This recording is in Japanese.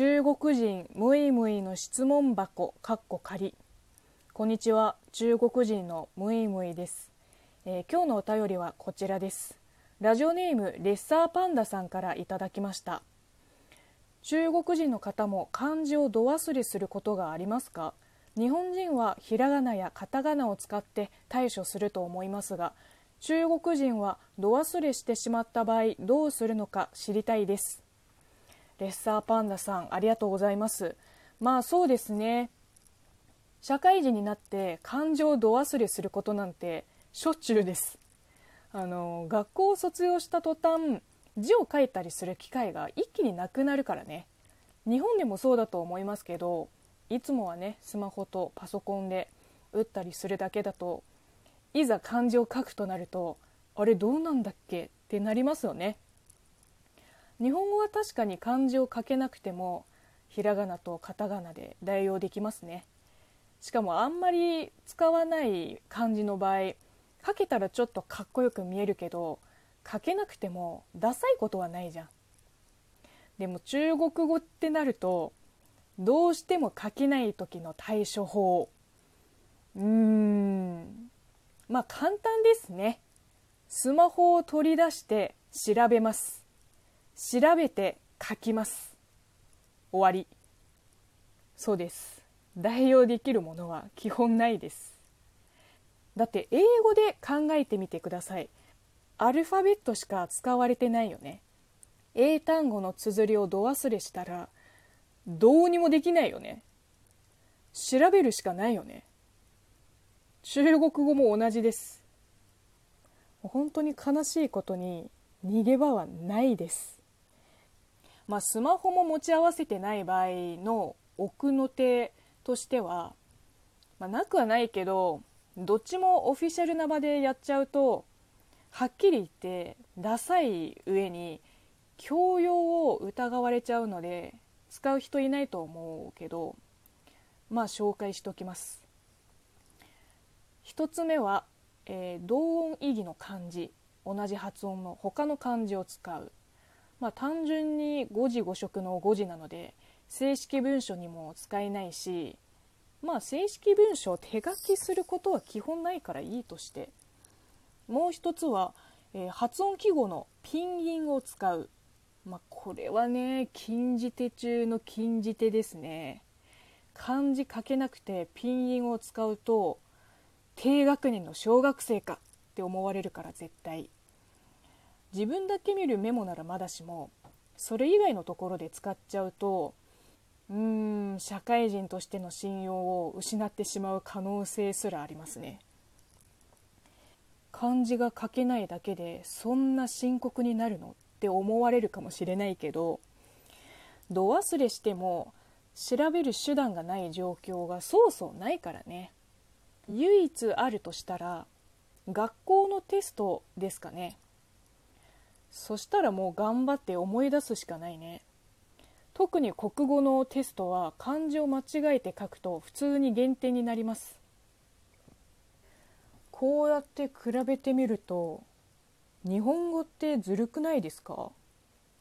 中国人ムイムイの質問箱かっこ仮。こんにちは。中国人のムイムイです、えー、今日のお便りはこちらです。ラジオネームレッサーパンダさんからいただきました。中国人の方も漢字を度忘れすることがありますか？日本人はひらがなやカタカナを使って対処すると思いますが中国人は度忘れしてしまった場合どうするのか知りたいです。レッサーパンダさんありがとうございます。まあそうですね。社会人になって感情度忘れすることなんてしょっちゅうです。あの学校を卒業した途端字を書いたりする機会が一気になくなるからね。日本でもそうだと思いますけどいつもはねスマホとパソコンで打ったりするだけだといざ漢字を書くとなるとあれどうなんだっけってなりますよね。日本語は確かに漢字を書けなくてもひらがなとカタカナで代用できますね。しかもあんまり使わない漢字の場合書けたらちょっとかっこよく見えるけど書けなくてもダサいことはないじゃん。でも中国語ってなるとどうしても書けない時の対処法。うーん。まあ簡単ですね。スマホを取り出して調べます。調べて書きます。終わり。そうです。代用できるものは基本ないです。だって英語で考えてみてください。アルファベットしか使われてないよね。英単語の綴りをど忘れしたらどうにもできないよね。調べるしかないよね。中国語も同じです。本当に悲しいことに逃げ場はないです。まあスマホも持ち合わせてない場合の奥の手としては、まあ、なくはないけどどっちもオフィシャルな場でやっちゃうとはっきり言ってダサい上に教養を疑われちゃうので使う人いないと思うけどまあ紹介しときます。1つ目は、えー、同音異義の漢字。同じ発音の他の漢字を使う。まあ単純に誤字誤色の誤字なので正式文書にも使えないしまあ正式文書を手書きすることは基本ないからいいとしてもう一つは、えー、発音記号のピンギンを使う。まあこれはね禁じ手中の禁じ手ですね。漢字書けなくてピンギンを使うと低学年の小学生かって思われるから絶対。自分だけ見るメモならまだしもそれ以外のところで使っちゃうとうーん社会人としての信用を失ってしまう可能性すらありますね。漢字が書けないだけでそんな深刻になるのって思われるかもしれないけど度忘れしても調べる手段がない状況がそうそうないからね。唯一あるとしたら学校のテストですかね。そしたらもう頑張って思い出すしかないね。特に国語のテストは漢字を間違えて書くと普通に減点になります。こうやって比べてみると日本語ってずるくないですか？